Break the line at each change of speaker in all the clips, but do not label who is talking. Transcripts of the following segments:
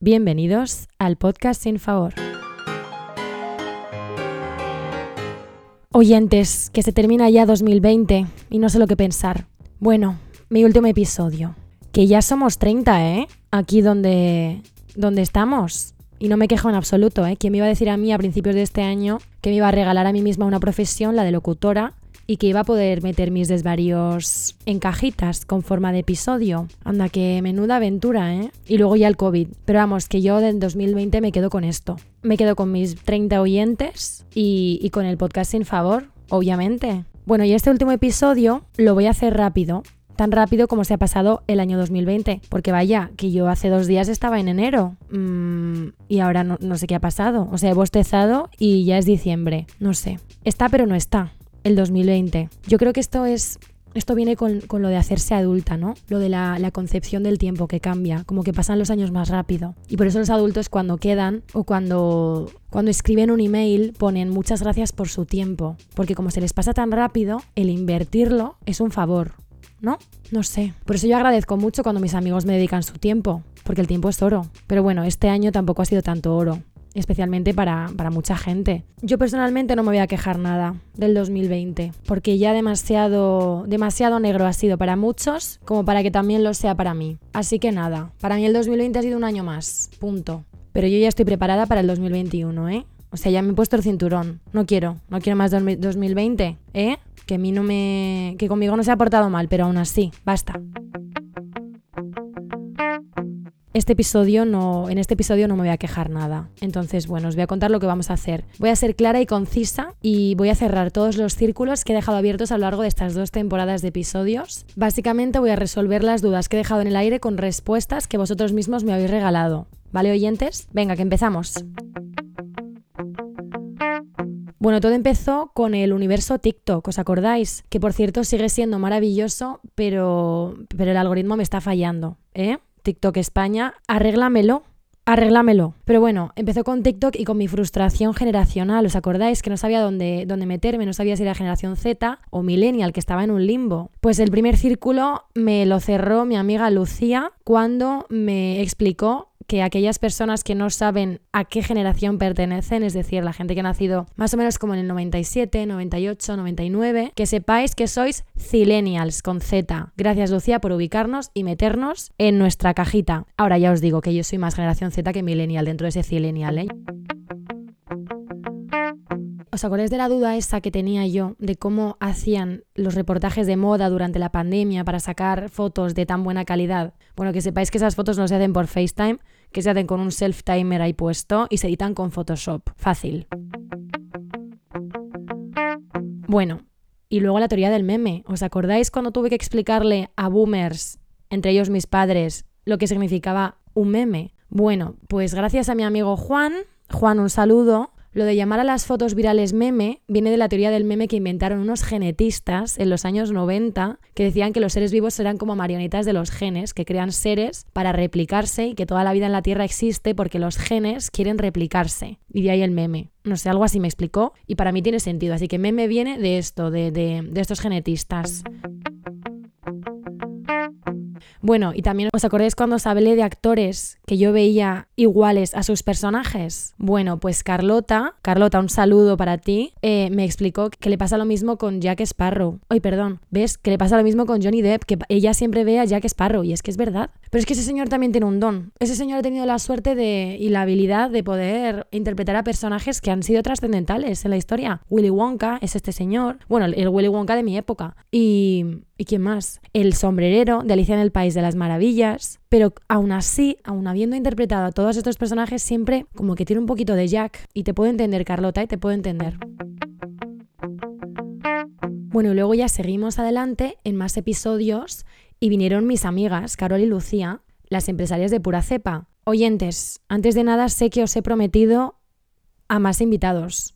Bienvenidos al podcast Sin Favor. Oyentes, que se termina ya 2020 y no sé lo que pensar. Bueno, mi último episodio. Que ya somos 30, ¿eh? Aquí donde, donde estamos. Y no me quejo en absoluto, ¿eh? ¿Quién me iba a decir a mí a principios de este año que me iba a regalar a mí misma una profesión, la de locutora, y que iba a poder meter mis desvarios en cajitas con forma de episodio. Anda, que menuda aventura, ¿eh? Y luego ya el COVID. Pero vamos, que yo del 2020 me quedo con esto. Me quedo con mis 30 oyentes y, y con el podcast sin favor, obviamente. Bueno, y este último episodio lo voy a hacer rápido, tan rápido como se ha pasado el año 2020. Porque vaya, que yo hace dos días estaba en enero mm, y ahora no, no, sé qué ha pasado. O sea, he bostezado y ya es diciembre. No sé. Está pero no está el 2020. Yo creo que esto es esto viene con, con, lo de hacerse adulta, ¿no? Lo de la, la, concepción del tiempo que cambia, como que pasan los años más rápido. Y por eso los adultos cuando quedan o cuando, cuando escriben un email ponen muchas gracias por su tiempo, porque como se les pasa tan rápido, el invertirlo es un favor, ¿no? No sé. Por eso yo agradezco mucho cuando mis amigos me dedican su tiempo, porque el tiempo es oro. Pero bueno, este año tampoco ha sido tanto oro especialmente para, para, mucha gente. Yo personalmente no me voy a quejar nada del 2020, porque ya demasiado, demasiado negro ha sido para muchos como para que también lo sea para mí. Así que nada, para mí el 2020 ha sido un año más, punto. Pero yo ya estoy preparada para el 2021, ¿eh? O sea, ya me he puesto el cinturón. No quiero, no quiero más 2020, ¿eh? Que a mí no me... que conmigo no se ha portado mal, pero aún así, basta este episodio no, en este episodio no me voy a quejar nada. Entonces, bueno, os voy a contar lo que vamos a hacer. Voy a ser clara y concisa y voy a cerrar todos los círculos que he dejado abiertos a lo largo de estas dos temporadas de episodios. Básicamente voy a resolver las dudas que he dejado en el aire con respuestas que vosotros mismos me habéis regalado. ¿Vale, oyentes? Venga, que empezamos. Bueno, todo empezó con el universo TikTok, ¿os acordáis? Que por cierto sigue siendo maravilloso, pero, pero el algoritmo me está fallando, ¿eh? TikTok España, arréglamelo. Arréglamelo. Pero bueno, empezó con TikTok y con mi frustración generacional. ¿Os acordáis que no sabía dónde, dónde meterme? No sabía si era generación Z o millennial, que estaba en un limbo. Pues el primer círculo me lo cerró mi amiga Lucía cuando me explicó que aquellas personas que no saben a qué generación pertenecen, es decir, la gente que ha nacido más o menos como en el 97, 98, 99, que sepáis que sois Zillennials con Z. Gracias Lucía por ubicarnos y meternos en nuestra cajita. Ahora ya os digo que yo soy más generación Z que millennial dentro de ese Zillennial, ¿eh? ¿Os acordáis de la duda esa que tenía yo de cómo hacían los reportajes de moda durante la pandemia para sacar fotos de tan buena calidad? Bueno, que sepáis que esas fotos no se hacen por FaceTime, que se hacen con un self-timer ahí puesto y se editan con Photoshop. Fácil. Bueno, y luego la teoría del meme. ¿Os acordáis cuando tuve que explicarle a boomers, entre ellos mis padres, lo que significaba un meme? Bueno, pues gracias a mi amigo Juan, Juan un saludo, lo de llamar a las fotos virales meme viene de la teoría del meme que inventaron unos genetistas en los años 90 que decían que los seres vivos eran como marionetas de los genes, que crean seres para replicarse y que toda la vida en la Tierra existe porque los genes quieren replicarse. Y de ahí el meme. No sé, algo así me explicó y para mí tiene sentido. Así que meme viene de esto, de, de, de estos genetistas. Bueno, y también os acordáis cuando os hablé de actores que yo veía iguales a sus personajes. Bueno, pues Carlota, Carlota, un saludo para ti, eh, me explicó que le pasa lo mismo con Jack Sparrow. Ay, perdón, ¿ves? Que le pasa lo mismo con Johnny Depp, que ella siempre ve a Jack Sparrow, y es que es verdad. Pero es que ese señor también tiene un don. Ese señor ha tenido la suerte de, y la habilidad de poder interpretar a personajes que han sido trascendentales en la historia. Willy Wonka es este señor, bueno, el Willy Wonka de mi época. Y ¿Y quién más? El sombrerero de Alicia en el País de las Maravillas. Pero aún así, aún habiendo interpretado a todos estos personajes, siempre como que tiene un poquito de Jack. Y te puedo entender, Carlota, y te puedo entender. Bueno, y luego ya seguimos adelante en más episodios y vinieron mis amigas, Carol y Lucía, las empresarias de pura cepa. Oyentes, antes de nada sé que os he prometido a más invitados.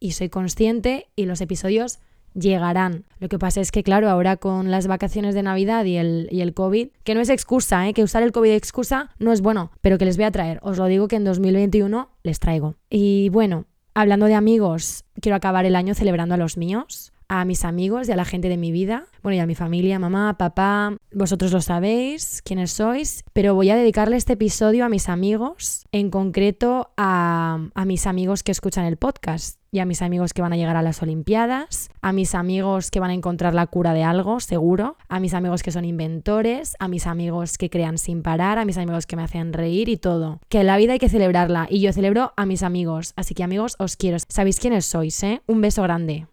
Y soy consciente y los episodios llegarán. Lo que pasa es que, claro, ahora con las vacaciones de Navidad y el, y el COVID, que no es excusa, ¿eh? que usar el COVID excusa no es bueno, pero que les voy a traer. Os lo digo que en 2021 les traigo. Y bueno, hablando de amigos, quiero acabar el año celebrando a los míos. A mis amigos y a la gente de mi vida, bueno, y a mi familia, mamá, papá, vosotros lo sabéis, quiénes sois, pero voy a dedicarle este episodio a mis amigos, en concreto a, mis amigos que escuchan el podcast y a mis amigos que van a llegar a las Olimpiadas, a mis amigos que van a encontrar la cura de algo, seguro, a mis amigos que son inventores, a mis amigos que crean sin parar, a mis amigos que me hacen reír y todo. Que la vida hay que celebrarla y yo celebro a mis amigos, así que amigos os quiero. Sabéis quiénes sois, ¿eh? Un beso grande.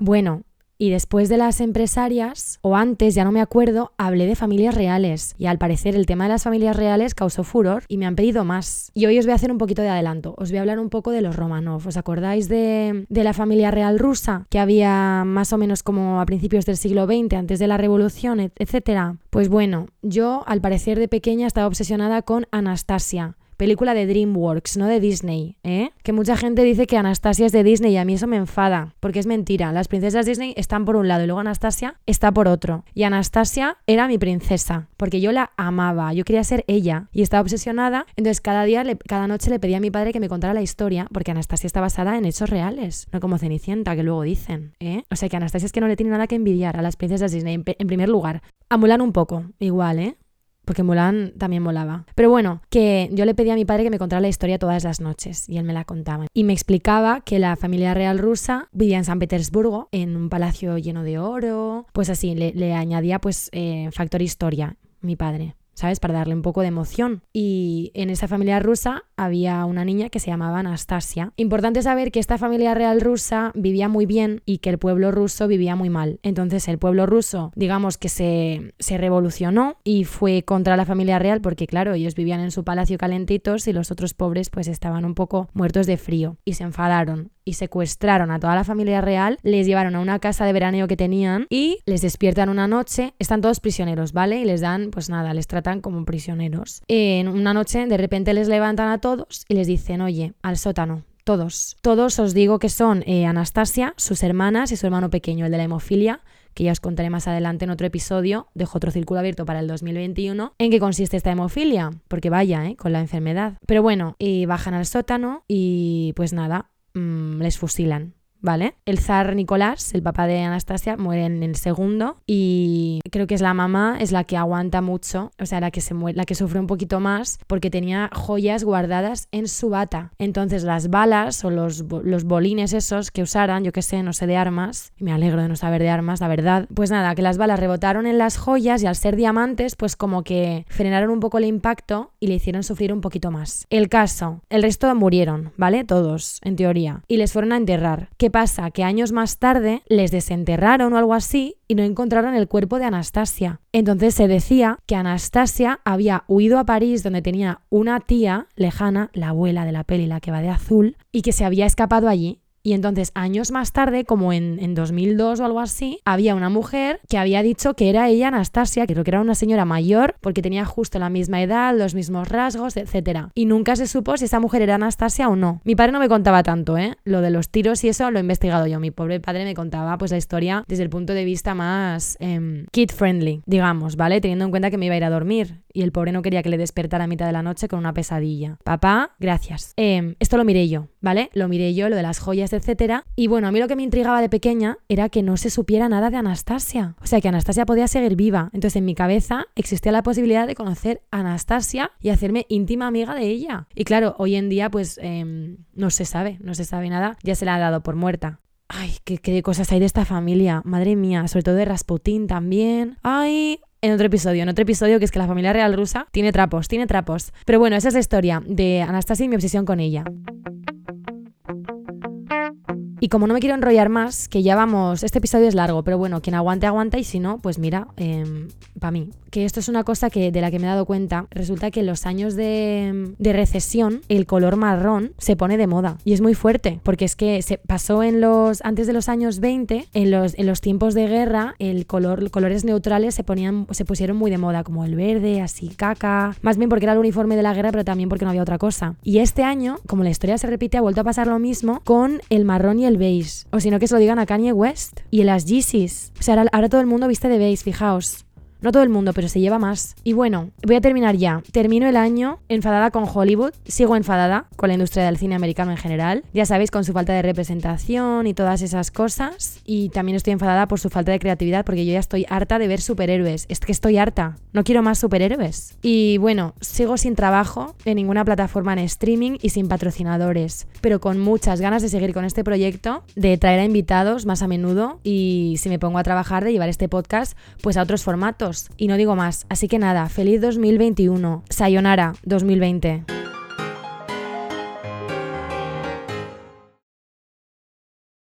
Bueno, y después de las empresarias, o antes, ya no me acuerdo, hablé de familias reales. Y al parecer el tema de las familias reales causó furor y me han pedido más. Y hoy os voy a hacer un poquito de adelanto. Os voy a hablar un poco de los Romanov. ¿Os acordáis de, de la familia real rusa que había más o menos como a principios del siglo XX, antes de la revolución, etcétera? Pues bueno, yo al parecer de pequeña estaba obsesionada con Anastasia película de DreamWorks, no de Disney, ¿eh? Que mucha gente dice que Anastasia es de Disney y a mí eso me enfada, porque es mentira. Las princesas Disney están por un lado y luego Anastasia está por otro. Y Anastasia era mi princesa, porque yo la amaba, yo quería ser ella y estaba obsesionada. Entonces cada día, cada noche le pedía a mi padre que me contara la historia, porque Anastasia está basada en hechos reales, no como Cenicienta, que luego dicen, ¿eh? O sea que Anastasia es que no le tiene nada que envidiar a las princesas Disney en, en primer lugar. A Mulan un poco, igual, ¿eh? Porque Mulan también molaba. Pero bueno, que yo le pedí a mi padre que me contara la historia todas las noches y él me la contaba. Y me explicaba que la familia real rusa vivía en San Petersburgo, en un palacio lleno de oro, pues así, le, añadía pues eh, factor historia, mi padre. ¿Sabes? Para darle un poco de emoción. Y en esa familia rusa había una niña que se llamaba Anastasia. Importante saber que esta familia real rusa vivía muy bien y que el pueblo ruso vivía muy mal. Entonces el pueblo ruso, digamos que se, se revolucionó y fue contra la familia real porque, claro, ellos vivían en su palacio calentitos y los otros pobres pues estaban un poco muertos de frío y se enfadaron y secuestraron a toda la familia real, les llevaron a una casa de veraneo que tenían y les despiertan una noche, están todos prisioneros, ¿vale? Y les dan, pues nada, les tratan como prisioneros. En una noche de repente les levantan a todos y les dicen, oye, al sótano, todos. Todos os digo que son eh, Anastasia, sus hermanas y su hermano pequeño, el de la hemofilia, que ya os contaré más adelante en otro episodio, dejo otro círculo abierto para el 2021, en qué consiste esta hemofilia, porque vaya, ¿eh? con la enfermedad. Pero bueno, y bajan al sótano y pues nada, mmm, les fusilan. ¿Vale? El zar Nicolás, el papá de Anastasia, muere en el segundo y creo que es la mamá, es la que aguanta mucho, o sea, la que, se muere, la que sufre un poquito más porque tenía joyas guardadas en su bata. Entonces las balas o los, los bolines esos que usaran, yo que sé, no sé de armas, me alegro de no saber de armas, la verdad, pues nada, que las balas rebotaron en las joyas y al ser diamantes, pues como que frenaron un poco el impacto y le hicieron sufrir un poquito más. El caso, el resto murieron, ¿vale? Todos, en teoría, y les fueron a enterrar. ¿Qué pasa? Que años más tarde les desenterraron o algo así y no encontraron el cuerpo de Anastasia. Entonces se decía que Anastasia había huido a París donde tenía una tía lejana, la abuela de la peli, la que va de azul, y que se había escapado allí y entonces, años más tarde, como en, en, 2002 o algo así, había una mujer que había dicho que era ella Anastasia, creo que era una señora mayor, porque tenía justo la misma edad, los mismos rasgos, etc. Y nunca se supo si esa mujer era Anastasia o no. Mi padre no me contaba tanto, ¿eh? Lo de los tiros y eso lo he investigado yo. Mi pobre padre me contaba pues la historia desde el punto de vista más eh, kid-friendly, digamos, ¿vale? Teniendo en cuenta que me iba a ir a dormir y el pobre no quería que le despertara a mitad de la noche con una pesadilla. Papá, gracias. Eh, esto lo miré yo, ¿vale? Lo miré yo, lo de las joyas etcétera. Y bueno, a mí lo que me intrigaba de pequeña era que no se supiera nada de Anastasia. O sea, que Anastasia podía seguir viva. Entonces en mi cabeza existía la posibilidad de conocer a Anastasia y hacerme íntima amiga de ella. Y claro, hoy en día pues em, no se sabe, no se sabe nada. Ya se la ha dado por muerta. Ay, qué, qué cosas hay de esta familia. Madre mía, sobre todo de Rasputín también. Ay, en otro episodio, en otro episodio que es que la familia real rusa tiene trapos, tiene trapos. Pero bueno, esa es la historia de Anastasia y mi obsesión con ella. Y como no me quiero enrollar más, que ya vamos, este episodio es largo, pero bueno, quien aguante, aguanta y si no, pues mira, em, para mí. Que esto es una cosa que, de la que me he dado cuenta. Resulta que en los años de, de, recesión, el color marrón se pone de moda y es muy fuerte, porque es que se pasó en los, antes de los años 20, en los, en los tiempos de guerra, el color, colores neutrales se, ponían, se pusieron muy de moda, como el verde, así caca, más bien porque era el uniforme de la guerra, pero también porque no había otra cosa. Y este año, como la historia se repite, ha vuelto a pasar lo mismo con el marrón y el beige. O si no, que se lo digan a Kanye West y en las Yeezys. O sea, ahora, todo el mundo viste de beige, fijaos. No todo el mundo, pero se lleva más. Y bueno, voy a terminar ya. Termino el año enfadada con Hollywood. Sigo enfadada con la industria del cine americano en general. Ya sabéis, con su falta de representación y todas esas cosas. Y también estoy enfadada por su falta de creatividad porque yo ya estoy harta de ver superhéroes. Es que estoy harta. No quiero más superhéroes. Y bueno, sigo sin trabajo en ninguna plataforma en streaming y sin patrocinadores. Pero con muchas ganas de seguir con este proyecto, de traer a invitados más a menudo y si me pongo a trabajar de llevar este podcast pues a otros formatos. Y no digo más. Así que nada, feliz 2021. Sayonara 2020.